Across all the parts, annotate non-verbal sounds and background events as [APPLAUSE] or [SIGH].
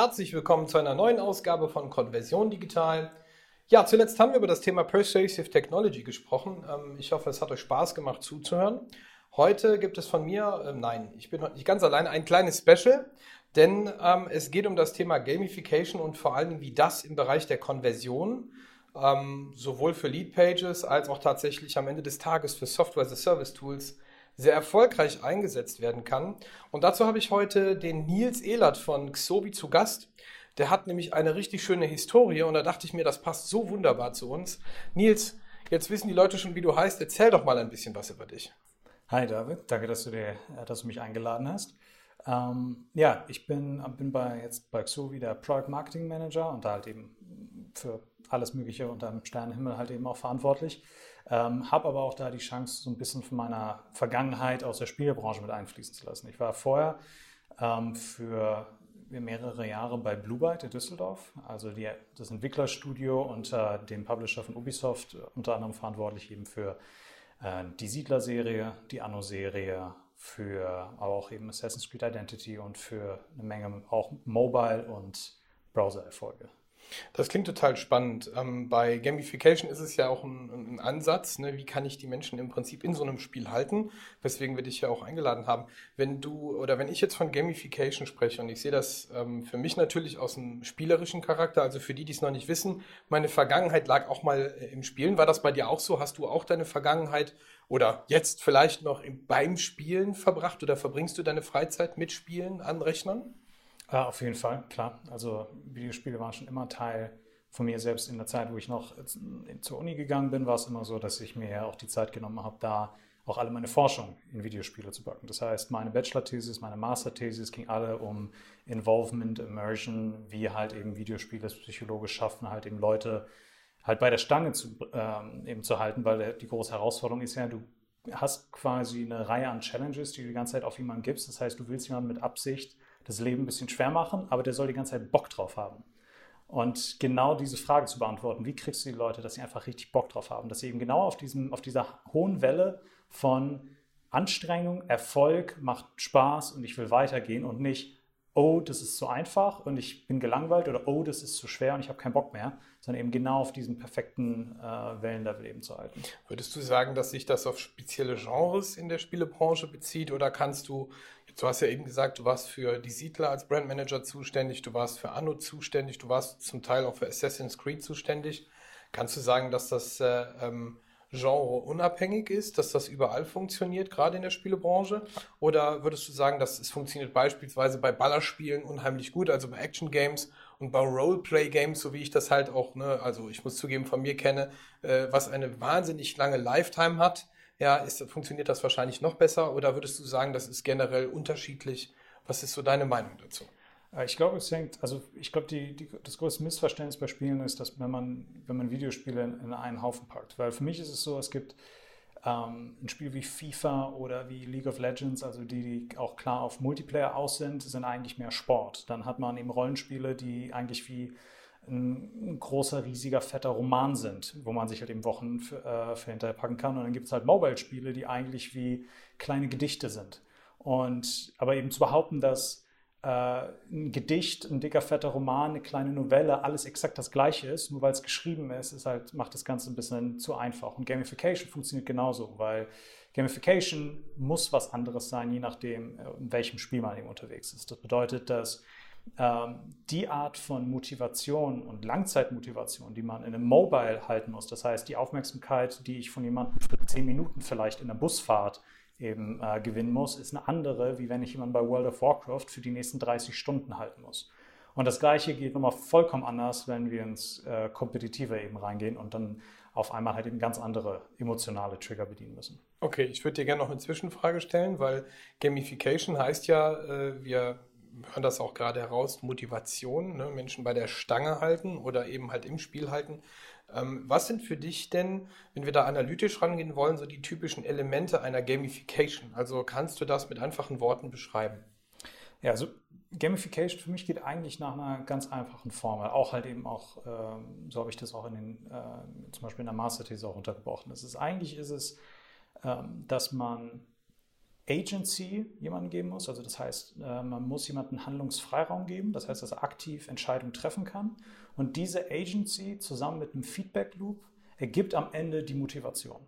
Herzlich willkommen zu einer neuen Ausgabe von Konversion Digital. Ja, zuletzt haben wir über das Thema Persuasive Technology gesprochen. Ähm, ich hoffe, es hat euch Spaß gemacht zuzuhören. Heute gibt es von mir, äh, nein, ich bin heute nicht ganz alleine, ein kleines Special, denn ähm, es geht um das Thema Gamification und vor allem, wie das im Bereich der Konversion ähm, sowohl für Lead Pages als auch tatsächlich am Ende des Tages für Software as a Service Tools sehr erfolgreich eingesetzt werden kann. Und dazu habe ich heute den Nils Ehlert von Xobi zu Gast. Der hat nämlich eine richtig schöne Historie und da dachte ich mir, das passt so wunderbar zu uns. Nils, jetzt wissen die Leute schon, wie du heißt. Erzähl doch mal ein bisschen was über dich. Hi David, danke, dass du, dir, dass du mich eingeladen hast. Ähm, ja, ich bin, bin bei, jetzt bei Xovi der Product Marketing Manager und da halt eben für alles Mögliche unter dem Sternenhimmel halt eben auch verantwortlich. Ähm, habe aber auch da die Chance, so ein bisschen von meiner Vergangenheit aus der Spielebranche mit einfließen zu lassen. Ich war vorher ähm, für mehrere Jahre bei Blue Byte in Düsseldorf, also die, das Entwicklerstudio unter dem Publisher von Ubisoft, unter anderem verantwortlich eben für äh, die Siedler-Serie, die Anno-Serie, für aber auch eben Assassin's Creed Identity und für eine Menge auch Mobile- und Browser-Erfolge. Das klingt total spannend. Ähm, bei Gamification ist es ja auch ein, ein Ansatz, ne? wie kann ich die Menschen im Prinzip in so einem Spiel halten, weswegen wir dich ja auch eingeladen haben. Wenn du oder wenn ich jetzt von Gamification spreche und ich sehe das ähm, für mich natürlich aus einem spielerischen Charakter, also für die, die es noch nicht wissen, meine Vergangenheit lag auch mal äh, im Spielen. War das bei dir auch so? Hast du auch deine Vergangenheit oder jetzt vielleicht noch im, beim Spielen verbracht oder verbringst du deine Freizeit mit Spielen an Rechnern? Ja, auf jeden Fall, klar. Also Videospiele waren schon immer Teil von mir selbst in der Zeit, wo ich noch zur Uni gegangen bin, war es immer so, dass ich mir auch die Zeit genommen habe, da auch alle meine Forschung in Videospiele zu packen. Das heißt, meine Bachelor-Thesis, meine Master-Thesis ging alle um Involvement, Immersion, wie halt eben Videospiele psychologisch schaffen, halt eben Leute halt bei der Stange zu, ähm, eben zu halten, weil die große Herausforderung ist ja, du hast quasi eine Reihe an Challenges, die du die ganze Zeit auf jemanden gibst. Das heißt, du willst jemanden mit Absicht das Leben ein bisschen schwer machen, aber der soll die ganze Zeit Bock drauf haben. Und genau diese Frage zu beantworten, wie kriegst du die Leute, dass sie einfach richtig Bock drauf haben, dass sie eben genau auf, diesem, auf dieser hohen Welle von Anstrengung, Erfolg, macht Spaß und ich will weitergehen und nicht, oh, das ist zu einfach und ich bin gelangweilt oder oh, das ist zu schwer und ich habe keinen Bock mehr, sondern eben genau auf diesem perfekten äh, Wellenlevel eben zu halten. Würdest du sagen, dass sich das auf spezielle Genres in der Spielebranche bezieht oder kannst du, du hast ja eben gesagt, du warst für die Siedler als Brandmanager zuständig, du warst für Anno zuständig, du warst zum Teil auch für Assassin's Creed zuständig. Kannst du sagen, dass das äh, ähm, Genre unabhängig ist, dass das überall funktioniert, gerade in der Spielebranche? Oder würdest du sagen, dass es funktioniert beispielsweise bei Ballerspielen unheimlich gut, also bei Action Games und bei Roleplay Games, so wie ich das halt auch, ne, also ich muss zugeben, von mir kenne, äh, was eine wahnsinnig lange Lifetime hat, ja, ist, funktioniert das wahrscheinlich noch besser? Oder würdest du sagen, das ist generell unterschiedlich? Was ist so deine Meinung dazu? Äh, ich glaube, es hängt, also ich glaube, die, die, das größte Missverständnis bei Spielen ist, dass wenn man, wenn man Videospiele in, in einen Haufen packt. Weil für mich ist es so, es gibt ähm, ein Spiel wie FIFA oder wie League of Legends, also die, die auch klar auf Multiplayer aus sind, sind eigentlich mehr Sport. Dann hat man eben Rollenspiele, die eigentlich wie ein, großer, riesiger, fetter Roman sind, wo man sich halt eben Wochen für, äh, für hinterher packen kann. Und dann gibt es halt Mobile-Spiele, die eigentlich wie kleine Gedichte sind. Und aber eben zu behaupten, dass äh, ein Gedicht, ein dicker, fetter Roman, eine kleine Novelle, alles exakt das gleiche ist, nur weil es geschrieben ist, ist halt, macht das Ganze ein bisschen zu einfach. Und Gamification funktioniert genauso, weil Gamification muss was anderes sein, je nachdem, äh, in welchem Spiel man eben unterwegs ist. Das bedeutet, dass die Art von Motivation und Langzeitmotivation, die man in einem Mobile halten muss, das heißt die Aufmerksamkeit, die ich von jemandem für zehn Minuten vielleicht in der Busfahrt eben äh, gewinnen muss, ist eine andere, wie wenn ich jemanden bei World of Warcraft für die nächsten 30 Stunden halten muss. Und das Gleiche geht nochmal vollkommen anders, wenn wir ins äh, Kompetitive eben reingehen und dann auf einmal halt eben ganz andere emotionale Trigger bedienen müssen. Okay, ich würde dir gerne noch eine Zwischenfrage stellen, weil Gamification heißt ja, äh, wir hören das auch gerade heraus, Motivation, ne? Menschen bei der Stange halten oder eben halt im Spiel halten. Ähm, was sind für dich denn, wenn wir da analytisch rangehen wollen, so die typischen Elemente einer Gamification? Also kannst du das mit einfachen Worten beschreiben? Ja, also Gamification für mich geht eigentlich nach einer ganz einfachen Formel. Auch halt eben auch, ähm, so habe ich das auch in den, äh, zum Beispiel in der Masterthese auch untergebrochen. Das ist eigentlich ist es, ähm, dass man Agency jemanden geben muss. Also das heißt, äh, man muss jemanden Handlungsfreiraum geben. Das heißt, dass er aktiv Entscheidungen treffen kann. Und diese Agency zusammen mit einem Feedback Loop ergibt am Ende die Motivation.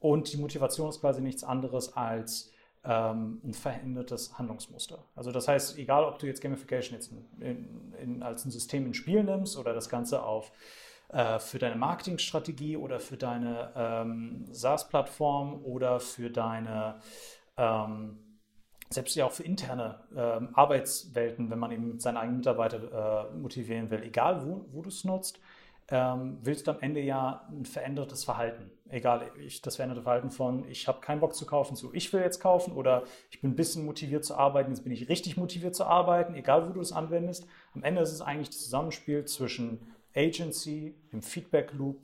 Und die Motivation ist quasi nichts anderes als ähm, ein verändertes Handlungsmuster. Also das heißt, egal ob du jetzt Gamification jetzt in, in, als ein System in Spiel nimmst oder das Ganze auf äh, für deine Marketingstrategie oder für deine ähm, SaaS-Plattform oder für deine ähm, selbst ja auch für interne ähm, Arbeitswelten, wenn man eben seine eigenen Mitarbeiter äh, motivieren will, egal wo, wo du es nutzt, ähm, willst du am Ende ja ein verändertes Verhalten. Egal, ich, das veränderte Verhalten von, ich habe keinen Bock zu kaufen, zu ich will jetzt kaufen oder ich bin ein bisschen motiviert zu arbeiten, jetzt bin ich richtig motiviert zu arbeiten, egal wo du es anwendest. Am Ende ist es eigentlich das Zusammenspiel zwischen Agency, dem Feedback Loop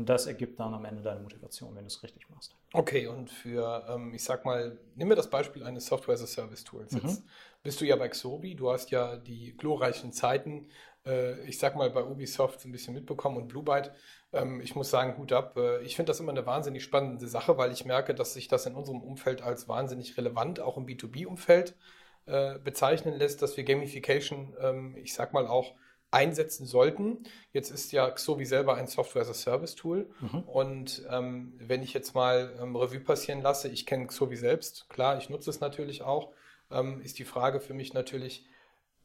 und das ergibt dann am Ende deine Motivation, wenn du es richtig machst. Okay, und für, ähm, ich sag mal, nimm mir das Beispiel eines Software as a Service Tools. Jetzt mhm. bist du ja bei Xobi, du hast ja die glorreichen Zeiten äh, ich sag mal, bei Ubisoft ein bisschen mitbekommen und Blue Byte. Ähm, ich muss sagen, Hut ab. Äh, ich finde das immer eine wahnsinnig spannende Sache, weil ich merke, dass sich das in unserem Umfeld als wahnsinnig relevant, auch im B2B-Umfeld, äh, bezeichnen lässt, dass wir Gamification, ähm, ich sag mal, auch einsetzen sollten. Jetzt ist ja Xovi selber ein Software-as-a-Service-Tool. Mhm. Und ähm, wenn ich jetzt mal ähm, Revue passieren lasse, ich kenne Xovi selbst, klar, ich nutze es natürlich auch, ähm, ist die Frage für mich natürlich,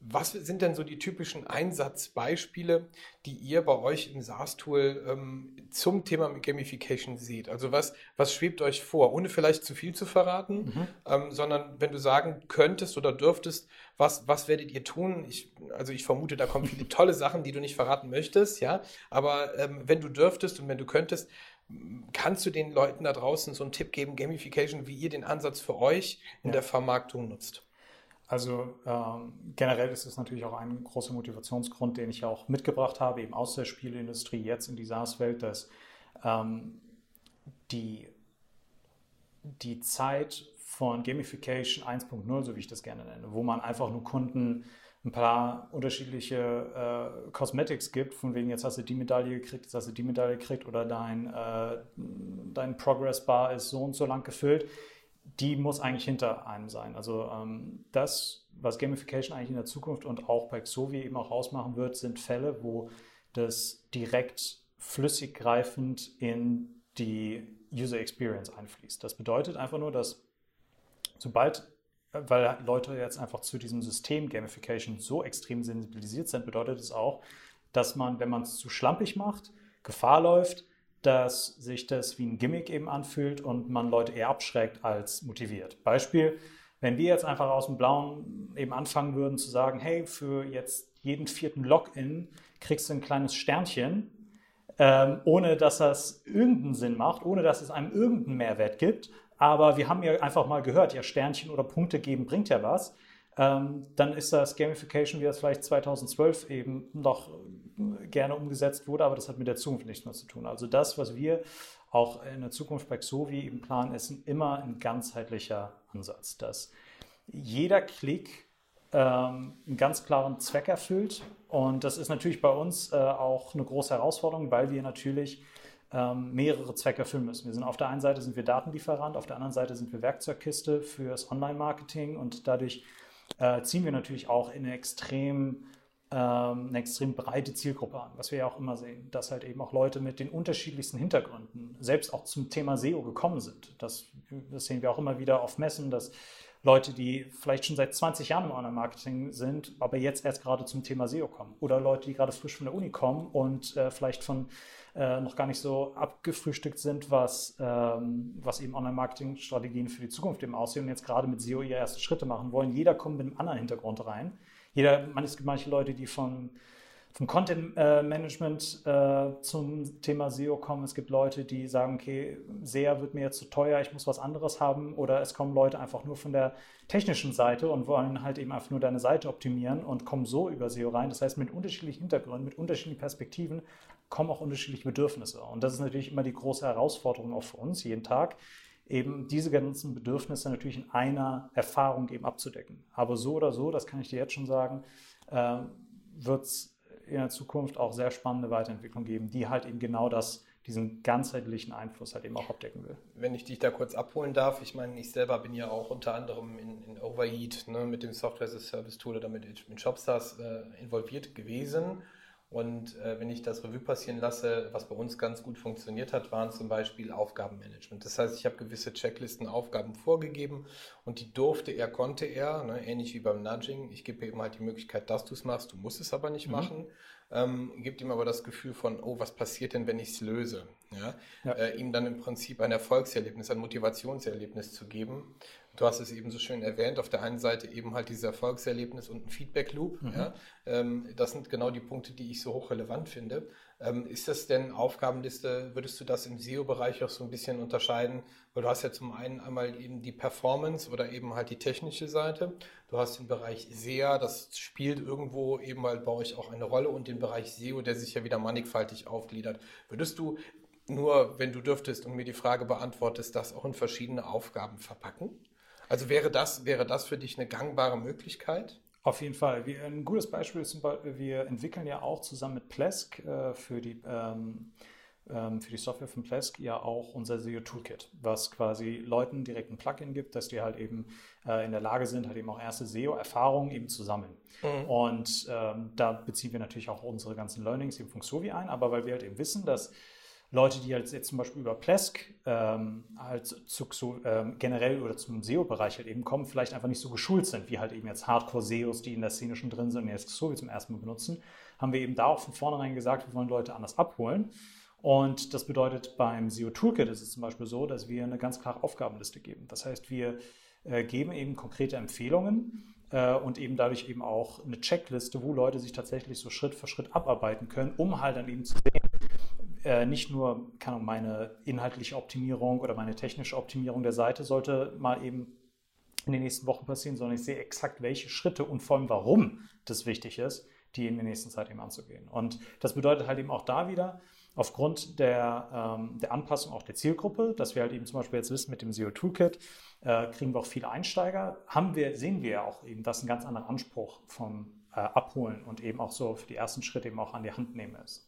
was sind denn so die typischen Einsatzbeispiele, die ihr bei euch im SaaS-Tool ähm, zum Thema Gamification seht? Also was, was schwebt euch vor, ohne vielleicht zu viel zu verraten, mhm. ähm, sondern wenn du sagen könntest oder dürftest, was, was werdet ihr tun? Ich, also ich vermute, da kommen viele [LAUGHS] tolle Sachen, die du nicht verraten möchtest, ja. Aber ähm, wenn du dürftest und wenn du könntest, kannst du den Leuten da draußen so einen Tipp geben, Gamification, wie ihr den Ansatz für euch in ja. der Vermarktung nutzt? Also ähm, generell ist es natürlich auch ein großer Motivationsgrund, den ich auch mitgebracht habe, eben aus der Spieleindustrie jetzt in die SaaS-Welt, dass ähm, die, die Zeit von Gamification 1.0, so wie ich das gerne nenne, wo man einfach nur Kunden ein paar unterschiedliche äh, Cosmetics gibt, von wegen jetzt hast du die Medaille gekriegt, jetzt hast du die Medaille gekriegt oder dein, äh, dein Progress Bar ist so und so lang gefüllt die muss eigentlich hinter einem sein. Also ähm, das, was Gamification eigentlich in der Zukunft und auch bei Xovi eben auch ausmachen wird, sind Fälle, wo das direkt flüssig greifend in die User Experience einfließt. Das bedeutet einfach nur, dass sobald, weil Leute jetzt einfach zu diesem System Gamification so extrem sensibilisiert sind, bedeutet es auch, dass man, wenn man es zu schlampig macht, Gefahr läuft, dass sich das wie ein Gimmick eben anfühlt und man Leute eher abschreckt als motiviert. Beispiel, wenn wir jetzt einfach aus dem Blauen eben anfangen würden zu sagen, hey, für jetzt jeden vierten Login kriegst du ein kleines Sternchen, ähm, ohne dass das irgendeinen Sinn macht, ohne dass es einem irgendeinen Mehrwert gibt. Aber wir haben ja einfach mal gehört, ja, Sternchen oder Punkte geben bringt ja was. Ähm, dann ist das Gamification, wie das vielleicht 2012 eben noch gerne umgesetzt wurde, aber das hat mit der Zukunft nichts mehr zu tun. Also das, was wir auch in der Zukunft bei Xovi eben planen, ist immer ein ganzheitlicher Ansatz, dass jeder Klick ähm, einen ganz klaren Zweck erfüllt. Und das ist natürlich bei uns äh, auch eine große Herausforderung, weil wir natürlich ähm, mehrere Zwecke erfüllen müssen. Wir sind auf der einen Seite sind wir Datenlieferant, auf der anderen Seite sind wir Werkzeugkiste fürs Online-Marketing und dadurch äh, ziehen wir natürlich auch in extrem ähm, eine extrem breite Zielgruppe an, was wir ja auch immer sehen, dass halt eben auch Leute mit den unterschiedlichsten Hintergründen selbst auch zum Thema SEO gekommen sind. Das, das sehen wir auch immer wieder auf Messen, dass Leute, die vielleicht schon seit 20 Jahren im Online-Marketing sind, aber jetzt erst gerade zum Thema SEO kommen. Oder Leute, die gerade frisch von der Uni kommen und äh, vielleicht von äh, noch gar nicht so abgefrühstückt sind, was, ähm, was eben Online-Marketing-Strategien für die Zukunft eben aussehen und jetzt gerade mit SEO ihre ersten Schritte machen wollen. Jeder kommt mit einem anderen Hintergrund rein jeder, es gibt manche Leute, die von, vom Content äh, Management äh, zum Thema SEO kommen. Es gibt Leute, die sagen, okay, SEA wird mir jetzt zu teuer, ich muss was anderes haben. Oder es kommen Leute einfach nur von der technischen Seite und wollen halt eben einfach nur deine Seite optimieren und kommen so über SEO rein. Das heißt, mit unterschiedlichen Hintergründen, mit unterschiedlichen Perspektiven kommen auch unterschiedliche Bedürfnisse. Und das ist natürlich immer die große Herausforderung auch für uns jeden Tag, eben diese ganzen Bedürfnisse natürlich in einer Erfahrung eben abzudecken. Aber so oder so, das kann ich dir jetzt schon sagen, äh, wird es in der Zukunft auch sehr spannende Weiterentwicklung geben, die halt eben genau das diesen ganzheitlichen Einfluss halt eben auch abdecken will. Wenn ich dich da kurz abholen darf, ich meine, ich selber bin ja auch unter anderem in, in Overheat ne, mit dem Software as a Service Tool oder mit, mit Shopstars äh, involviert gewesen. Und äh, wenn ich das Revue passieren lasse, was bei uns ganz gut funktioniert hat, waren zum Beispiel Aufgabenmanagement. Das heißt, ich habe gewisse Checklisten, Aufgaben vorgegeben und die durfte er, konnte er, ne, ähnlich wie beim Nudging. Ich gebe eben halt die Möglichkeit, dass du es machst, du musst es aber nicht mhm. machen ähm, gibt ihm aber das Gefühl von, oh, was passiert denn, wenn ich es löse? Ja? ja. Äh, ihm dann im Prinzip ein Erfolgserlebnis, ein Motivationserlebnis zu geben. Du hast es eben so schön erwähnt, auf der einen Seite eben halt dieses Erfolgserlebnis und ein Feedback-Loop. Mhm. Ja? Ähm, das sind genau die Punkte, die ich so hochrelevant finde. Ähm, ist das denn Aufgabenliste, würdest du das im SEO-Bereich auch so ein bisschen unterscheiden? Weil du hast ja zum einen einmal eben die Performance oder eben halt die technische Seite. Du hast den Bereich SEA, das spielt irgendwo eben halt bei euch auch eine Rolle und den Bereich SEO, der sich ja wieder mannigfaltig aufgliedert. Würdest du nur, wenn du dürftest und mir die Frage beantwortest, das auch in verschiedene Aufgaben verpacken? Also wäre das, wäre das für dich eine gangbare Möglichkeit? Auf jeden Fall. Ein gutes Beispiel ist, wir entwickeln ja auch zusammen mit Plesk äh, für, die, ähm, ähm, für die Software von Plesk ja auch unser SEO Toolkit, was quasi Leuten direkt ein Plugin gibt, dass die halt eben äh, in der Lage sind, halt eben auch erste SEO-Erfahrungen eben zu sammeln. Mhm. Und ähm, da beziehen wir natürlich auch unsere ganzen Learnings eben von Xovi ein, aber weil wir halt eben wissen, dass Leute, die halt jetzt zum Beispiel über Plesk ähm, halt zu, zu ähm, generell oder zum SEO-Bereich halt eben kommen, vielleicht einfach nicht so geschult sind, wie halt eben jetzt Hardcore-SEOs, die in der Szene schon drin sind und jetzt wie zum ersten Mal benutzen, haben wir eben da auch von vornherein gesagt, wir wollen Leute anders abholen. Und das bedeutet, beim SEO Toolkit ist es zum Beispiel so, dass wir eine ganz klare Aufgabenliste geben. Das heißt, wir äh, geben eben konkrete Empfehlungen äh, und eben dadurch eben auch eine Checkliste, wo Leute sich tatsächlich so Schritt für Schritt abarbeiten können, um halt dann eben zu sehen, äh, nicht nur kann meine inhaltliche Optimierung oder meine technische Optimierung der Seite sollte mal eben in den nächsten Wochen passieren, sondern ich sehe exakt, welche Schritte und vor allem warum das wichtig ist, die in der nächsten Zeit eben anzugehen. Und das bedeutet halt eben auch da wieder, aufgrund der, ähm, der Anpassung auch der Zielgruppe, dass wir halt eben zum Beispiel jetzt wissen, mit dem SEO Toolkit äh, kriegen wir auch viele Einsteiger, haben wir, sehen wir ja auch eben, dass ein ganz anderer Anspruch vom äh, Abholen und eben auch so für die ersten Schritte eben auch an die Hand nehmen ist.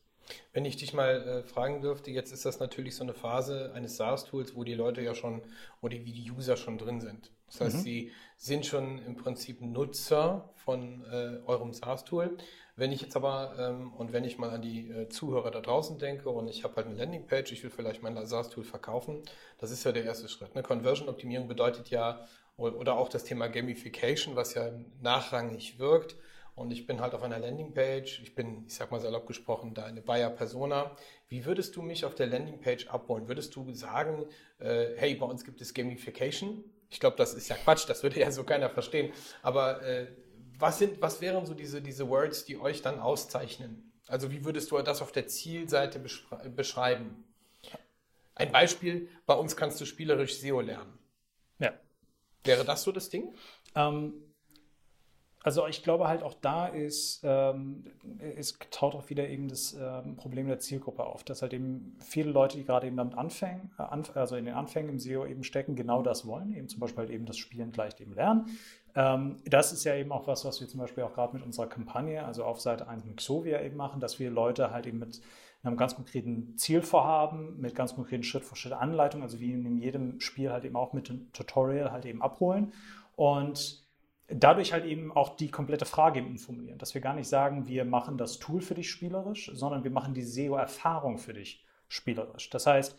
Wenn ich dich mal äh, fragen dürfte, jetzt ist das natürlich so eine Phase eines SaaS-Tools, wo die Leute ja schon oder wie die User schon drin sind. Das heißt, mhm. sie sind schon im Prinzip Nutzer von äh, eurem SaaS-Tool. Wenn ich jetzt aber, ähm, und wenn ich mal an die äh, Zuhörer da draußen denke und ich habe halt eine Landingpage, ich will vielleicht mein SaaS-Tool verkaufen, das ist ja der erste Schritt. Ne? Conversion-Optimierung bedeutet ja, oder auch das Thema Gamification, was ja nachrangig wirkt, und ich bin halt auf einer Landingpage, ich bin, ich sag mal salopp gesprochen, da eine Buyer-Persona. Wie würdest du mich auf der Landingpage abholen? Würdest du sagen, äh, hey, bei uns gibt es Gamification? Ich glaube, das ist ja Quatsch, das würde ja so keiner verstehen. Aber äh, was, sind, was wären so diese, diese Words, die euch dann auszeichnen? Also wie würdest du das auf der Zielseite beschreiben? Ein Beispiel, bei uns kannst du spielerisch SEO lernen. Ja. Wäre das so das Ding? Ähm, also ich glaube halt auch da ist, ähm, es taucht auch wieder eben das ähm, Problem der Zielgruppe auf, dass halt eben viele Leute, die gerade eben damit anfangen, äh, also in den Anfängen im SEO eben stecken, genau das wollen, eben zum Beispiel halt eben das Spielen gleich eben lernen. Ähm, das ist ja eben auch was, was wir zum Beispiel auch gerade mit unserer Kampagne, also auf Seite 1 mit Xovia eben machen, dass wir Leute halt eben mit einem ganz konkreten Zielvorhaben, mit ganz konkreten Schritt-für-Schritt-Anleitungen, also wie in jedem Spiel halt eben auch mit dem Tutorial halt eben abholen und dadurch halt eben auch die komplette Frage eben formulieren, dass wir gar nicht sagen, wir machen das Tool für dich spielerisch, sondern wir machen die SEO-Erfahrung für dich spielerisch. Das heißt,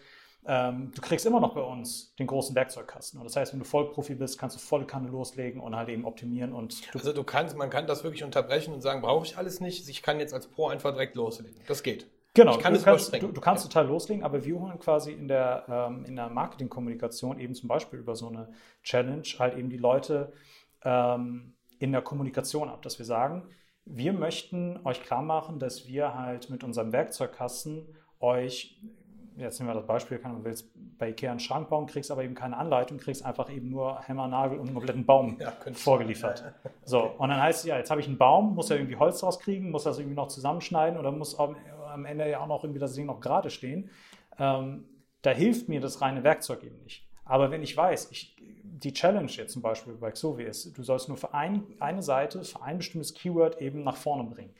ähm, du kriegst immer noch bei uns den großen Werkzeugkasten. Und das heißt, wenn du Vollprofi bist, kannst du volle Kanne loslegen und halt eben optimieren. Und du also du kannst, man kann das wirklich unterbrechen und sagen, brauche ich alles nicht. Ich kann jetzt als Pro einfach direkt loslegen. Das geht. Genau, kann du, kannst, du, du, kannst total loslegen, aber wir holen quasi in der, ähm, in der Marketingkommunikation eben zum Beispiel über so eine Challenge halt eben die Leute ähm, in der Kommunikation ab, dass wir sagen, wir möchten euch klar machen, dass wir halt mit unserem Werkzeugkasten euch, jetzt nehmen wir das Beispiel, kann man willst bei Ikea einen Schrank bauen, kriegst aber eben keine Anleitung, kriegst einfach eben nur Hämmer, Nagel und einen kompletten Baum [LAUGHS] ja, vorgeliefert. Ja, ja. So, und dann heißt es ja, jetzt habe ich einen Baum, muss ja irgendwie Holz rauskriegen, muss das irgendwie noch zusammenschneiden oder muss am, am Ende ja auch noch irgendwie das Ding noch gerade stehen. Ähm, da hilft mir das reine Werkzeug eben nicht. Aber wenn ich weiß, ich, die Challenge jetzt zum Beispiel bei Xovi ist, du sollst nur für ein, eine Seite, für ein bestimmtes Keyword eben nach vorne bringen.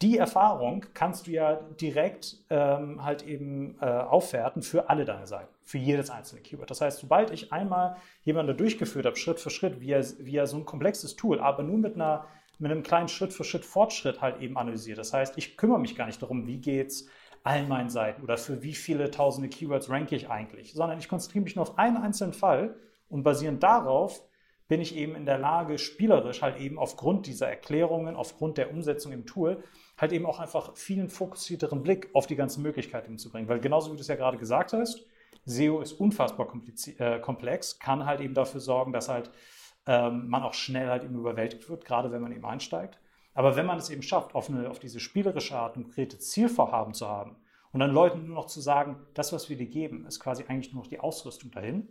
die Erfahrung kannst du ja direkt ähm, halt eben äh, aufwerten für alle deine Seiten, für jedes einzelne Keyword. Das heißt, sobald ich einmal jemanden durchgeführt habe, Schritt für Schritt, via, via so ein komplexes Tool, aber nur mit einer mit einem kleinen Schritt für Schritt Fortschritt halt eben analysiert. Das heißt, ich kümmere mich gar nicht darum, wie geht's allen meinen Seiten oder für wie viele tausende Keywords ranke ich eigentlich, sondern ich konzentriere mich nur auf einen einzelnen Fall und basierend darauf bin ich eben in der Lage, spielerisch halt eben aufgrund dieser Erklärungen, aufgrund der Umsetzung im Tool, halt eben auch einfach vielen fokussierteren Blick auf die ganzen Möglichkeiten zu bringen. Weil genauso wie du es ja gerade gesagt hast, SEO ist unfassbar äh, komplex, kann halt eben dafür sorgen, dass halt ähm, man auch schnell halt eben überwältigt wird, gerade wenn man eben einsteigt. Aber wenn man es eben schafft, auf, eine, auf diese spielerische Art ein konkretes Zielvorhaben zu haben und dann Leuten nur noch zu sagen, das, was wir dir geben, ist quasi eigentlich nur noch die Ausrüstung dahin,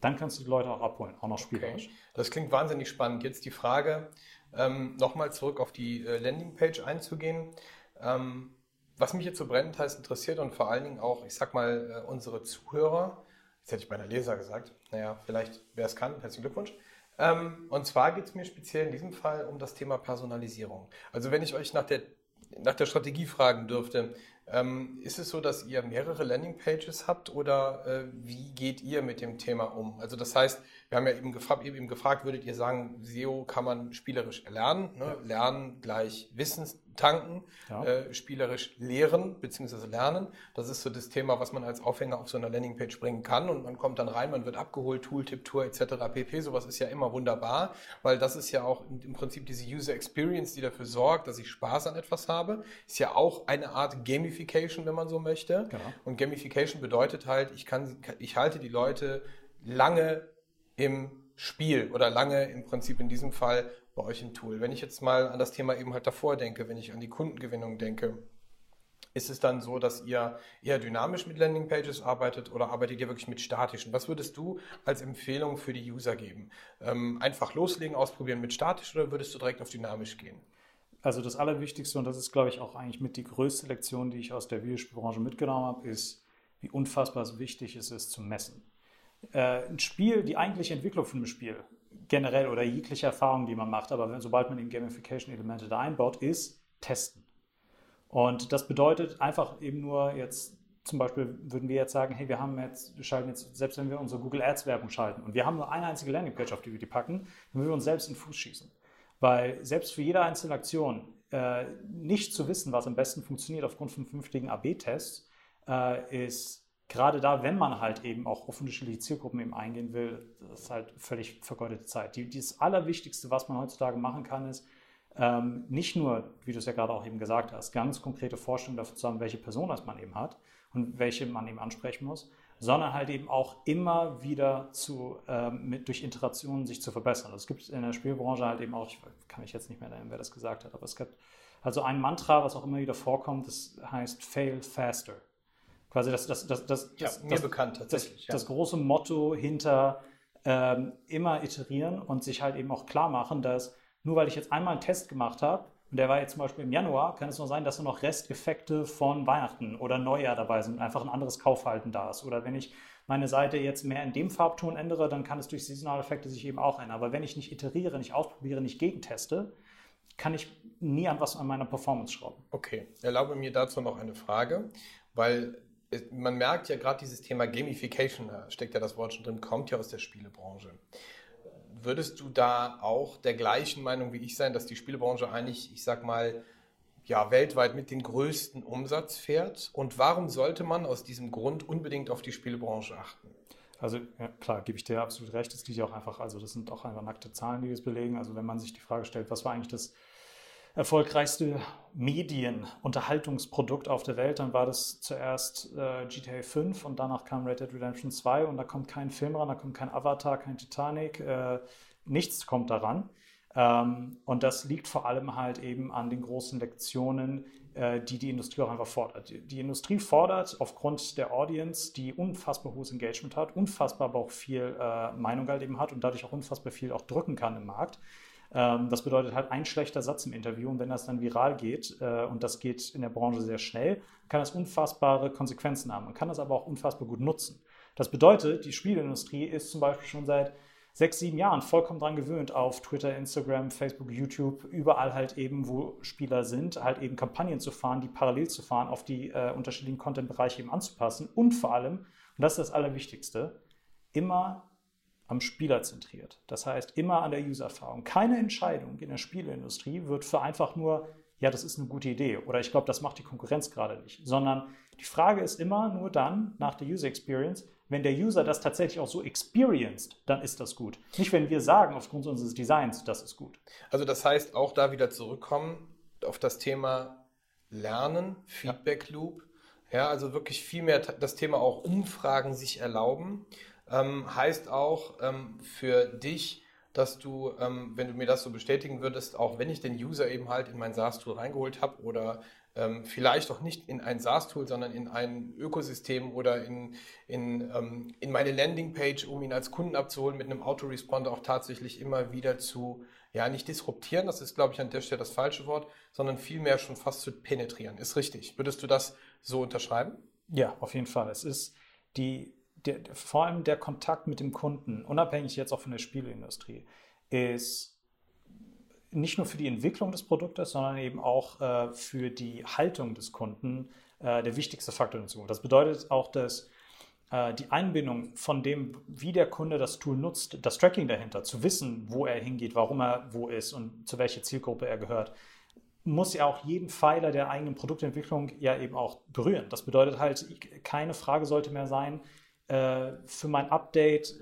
dann kannst du die Leute auch abholen, auch noch spielerisch. Okay. Das klingt wahnsinnig spannend. Jetzt die Frage, ähm, nochmal zurück auf die äh, Landingpage einzugehen. Ähm, was mich jetzt so brennend heißt interessiert und vor allen Dingen auch, ich sag mal, äh, unsere Zuhörer, jetzt hätte ich bei einer Leser gesagt, naja, vielleicht wer es kann, herzlichen Glückwunsch. Ähm, und zwar geht es mir speziell in diesem Fall um das Thema Personalisierung. Also wenn ich euch nach der, nach der Strategie fragen dürfte, ähm, ist es so, dass ihr mehrere Landingpages habt oder äh, wie geht ihr mit dem Thema um? Also das heißt, wir haben ja eben, gefra eben gefragt, würdet ihr sagen, SEO kann man spielerisch erlernen? Ne? Ja. Lernen gleich Wissens tanken, ja. äh, spielerisch lehren bzw. lernen. Das ist so das Thema, was man als Aufhänger auf so einer Landingpage bringen kann und man kommt dann rein, man wird abgeholt, Tooltip, Tour etc. pp. Sowas ist ja immer wunderbar, weil das ist ja auch im Prinzip diese User Experience, die dafür sorgt, dass ich Spaß an etwas habe. Ist ja auch eine Art Gamification, wenn man so möchte. Genau. Und Gamification bedeutet halt, ich kann, ich halte die Leute lange im Spiel oder lange im Prinzip in diesem Fall bei euch im Tool. Wenn ich jetzt mal an das Thema eben halt davor denke, wenn ich an die Kundengewinnung denke, ist es dann so, dass ihr eher dynamisch mit Landingpages arbeitet oder arbeitet ihr wirklich mit statischen? Was würdest du als Empfehlung für die User geben? Ähm, einfach loslegen, ausprobieren mit statisch oder würdest du direkt auf dynamisch gehen? Also das Allerwichtigste, und das ist, glaube ich, auch eigentlich mit die größte Lektion, die ich aus der Videospielbranche mitgenommen habe, ist, wie unfassbar wichtig es ist zu messen. Äh, ein Spiel, die eigentliche Entwicklung von einem Spiel, generell oder jegliche Erfahrung, die man macht, aber wenn, sobald man eben Gamification-Elemente da einbaut, ist testen. Und das bedeutet einfach eben nur jetzt, zum Beispiel würden wir jetzt sagen, hey, wir haben jetzt, wir schalten jetzt, selbst wenn wir unsere Google Ads Werbung schalten und wir haben nur eine einzige Landingpage, auf die wir die packen, dann würden wir uns selbst in den Fuß schießen. Weil selbst für jede einzelne Aktion äh, nicht zu wissen, was am besten funktioniert aufgrund von fünftigen AB-Tests, äh, ist gerade da, wenn man halt eben auch auf unterschiedliche Zielgruppen eben eingehen will, das ist halt völlig vergeudete Zeit. Die, das Allerwichtigste, was man heutzutage machen kann, ist, ähm, nicht nur, wie du es ja gerade auch eben gesagt hast, ganz konkrete Vorstellungen dafür zu haben, welche Person das man eben hat und welche man eben ansprechen muss, sondern halt eben auch immer wieder zu, ähm, mit, durch Iterationen sich zu verbessern. Das gibt es in der Spielbranche halt eben auch, ich kann mich jetzt nicht mehr erinnern, wer das gesagt hat, aber es gibt also ein Mantra, was auch immer wieder vorkommt, das heißt Fail Faster. Quasi das, das, das, das, ja, das, mir das, bekannt tatsächlich. Das, ja. das große Motto hinter ähm, immer iterieren und sich halt eben auch klar machen, dass nur weil ich jetzt einmal einen Test gemacht habe, und der war jetzt zum Beispiel im Januar, kann es nur sein, dass nur noch Resteffekte von Weihnachten oder Neujahr dabei sind, einfach ein anderes Kaufverhalten da ist. Oder wenn ich meine Seite jetzt mehr in dem Farbton ändere, dann kann es durch saisonale Effekte sich eben auch ändern. Aber wenn ich nicht iteriere, nicht ausprobiere, nicht gegenteste, kann ich nie an was an meiner Performance schrauben. Okay, erlaube mir dazu noch eine Frage, weil man merkt ja gerade dieses Thema Gamification, da steckt ja das Wort schon drin, kommt ja aus der Spielebranche. Würdest du da auch der gleichen Meinung wie ich sein, dass die Spielebranche eigentlich, ich sag mal, ja, weltweit mit den größten Umsatz fährt? Und warum sollte man aus diesem Grund unbedingt auf die Spielebranche achten? Also ja, klar, gebe ich dir absolut recht. Es liegt ja auch einfach, also das sind auch einfach nackte Zahlen, die das belegen. Also wenn man sich die Frage stellt, was war eigentlich das erfolgreichste Medien-Unterhaltungsprodukt auf der Welt, dann war das zuerst äh, GTA 5 und danach kam Red Dead Redemption 2 und da kommt kein Film ran, da kommt kein Avatar, kein Titanic, äh, nichts kommt daran. Ähm, und das liegt vor allem halt eben an den großen Lektionen, äh, die die Industrie auch einfach fordert. Die, die, Industrie fordert aufgrund der Audience, die unfassbar hohes Engagement hat, unfassbar aber auch viel äh, Meinung halt eben hat und dadurch auch unfassbar viel auch drücken kann im Markt, das bedeutet halt ein schlechter Satz im Interview und wenn das dann viral geht, äh, und das geht in der Branche sehr schnell, kann das unfassbare Konsequenzen haben. Man kann das aber auch unfassbar gut nutzen. Das bedeutet, die Spielindustrie ist zum Beispiel schon seit sechs, sieben Jahren vollkommen dran gewöhnt, auf Twitter, Instagram, Facebook, YouTube, überall halt eben, wo Spieler sind, halt eben Kampagnen zu fahren, die parallel zu fahren, auf die äh, unterschiedlichen Content-Bereiche eben anzupassen und vor allem, und das ist das Allerwichtigste, immer am Spieler zentriert. Das heißt, immer an der User-Erfahrung. Keine Entscheidung in der Spieleindustrie wird für einfach nur, ja, das ist eine gute Idee oder ich glaube, das macht die Konkurrenz gerade nicht, sondern die Frage ist immer nur dann nach der User Experience, wenn der User das tatsächlich auch so experienced, dann ist das gut. Nicht, wenn wir sagen, aufgrund unseres Designs, das ist gut. Also das heißt, auch da wieder zurückkommen auf das Thema Lernen, Feedback Loop. Ja, also wirklich viel mehr das Thema auch Umfragen sich erlauben. Ähm, heißt auch ähm, für dich, dass du, ähm, wenn du mir das so bestätigen würdest, auch wenn ich den User eben halt in mein SaaS-Tool reingeholt habe oder ähm, vielleicht auch nicht in ein SaaS-Tool, sondern in ein Ökosystem oder in, in, ähm, in meine Landingpage, um ihn als Kunden abzuholen, mit einem Autoresponder auch tatsächlich immer wieder zu, ja, nicht disruptieren, das ist, glaube ich, an der Stelle das falsche Wort, sondern vielmehr schon fast zu penetrieren. Ist richtig. Würdest du das so unterschreiben? Ja, auf jeden Fall. Es ist die, der, vor allem der Kontakt mit dem Kunden, unabhängig jetzt auch von der Spieleindustrie, ist nicht nur für die Entwicklung des Produktes, sondern eben auch äh, für die Haltung des Kunden äh, der wichtigste Faktor in Zukunft. Das bedeutet auch, dass äh, die Einbindung von dem, wie der Kunde das Tool nutzt, das Tracking dahinter, zu wissen, wo er hingeht, warum er wo ist und zu welcher Zielgruppe er gehört, muss ja auch jeden Pfeiler der eigenen Produktentwicklung ja eben auch berühren. Das bedeutet halt, keine Frage sollte mehr sein, äh, für mein Update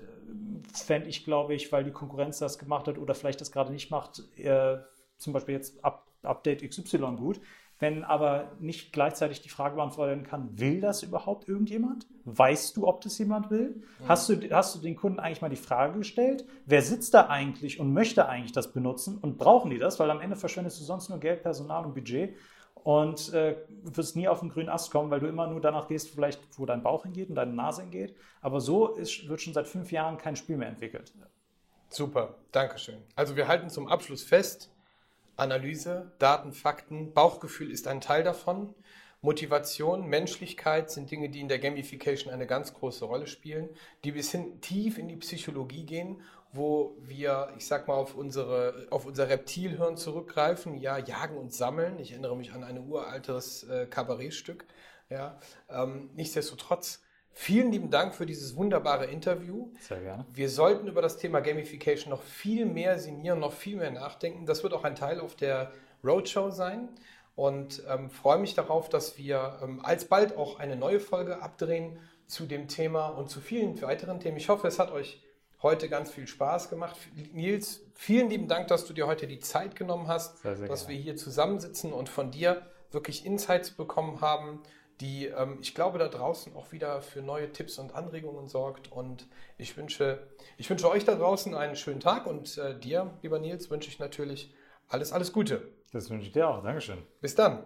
fände ich, glaube ich, weil die Konkurrenz das gemacht hat oder vielleicht das gerade nicht macht, äh, zum Beispiel jetzt Up Update XY gut. Wenn aber nicht gleichzeitig die Frage beantwortet werden kann, will das überhaupt irgendjemand? Weißt du, ob das jemand will? Ja. Hast, du, hast du den Kunden eigentlich mal die Frage gestellt, wer sitzt da eigentlich und möchte eigentlich das benutzen und brauchen die das? Weil am Ende verschwendest du sonst nur Geld, Personal und Budget und äh, wirst nie auf den grünen Ast kommen, weil du immer nur danach gehst, vielleicht wo dein Bauch hingeht und deine Nase hingeht. Aber so ist, wird schon seit fünf Jahren kein Spiel mehr entwickelt. Super, Dankeschön. Also wir halten zum Abschluss fest, Analyse, Daten, Fakten, Bauchgefühl ist ein Teil davon. Motivation, Menschlichkeit sind Dinge, die in der Gamification eine ganz große Rolle spielen, die bis hin tief in die Psychologie gehen wo wir, ich sag mal, auf, unsere, auf unser Reptilhirn zurückgreifen, ja, jagen und sammeln. Ich erinnere mich an ein uraltes äh, Kabarettstück. Ja, ähm, nichtsdestotrotz, vielen lieben Dank für dieses wunderbare Interview. Sehr gerne. Wir sollten über das Thema Gamification noch viel mehr sinnieren, noch viel mehr nachdenken. Das wird auch ein Teil auf der Roadshow sein. Und ähm, freue mich darauf, dass wir ähm, alsbald auch eine neue Folge abdrehen zu dem Thema und zu vielen weiteren Themen. Ich hoffe, es hat euch heute ganz viel Spaß gemacht. Nils, vielen lieben Dank, dass du dir heute die Zeit genommen hast, sehr, sehr dass gerne. wir hier zusammensitzen und von dir wirklich Insights bekommen haben, die, ähm, ich glaube, da draußen auch wieder für neue Tipps und Anregungen sorgt. Und ich wünsche, ich wünsche euch da draußen einen schönen Tag und äh, dir, lieber Nils, wünsche ich natürlich alles, alles Gute. Das wünsche ich dir auch. Dankeschön. Bis dann.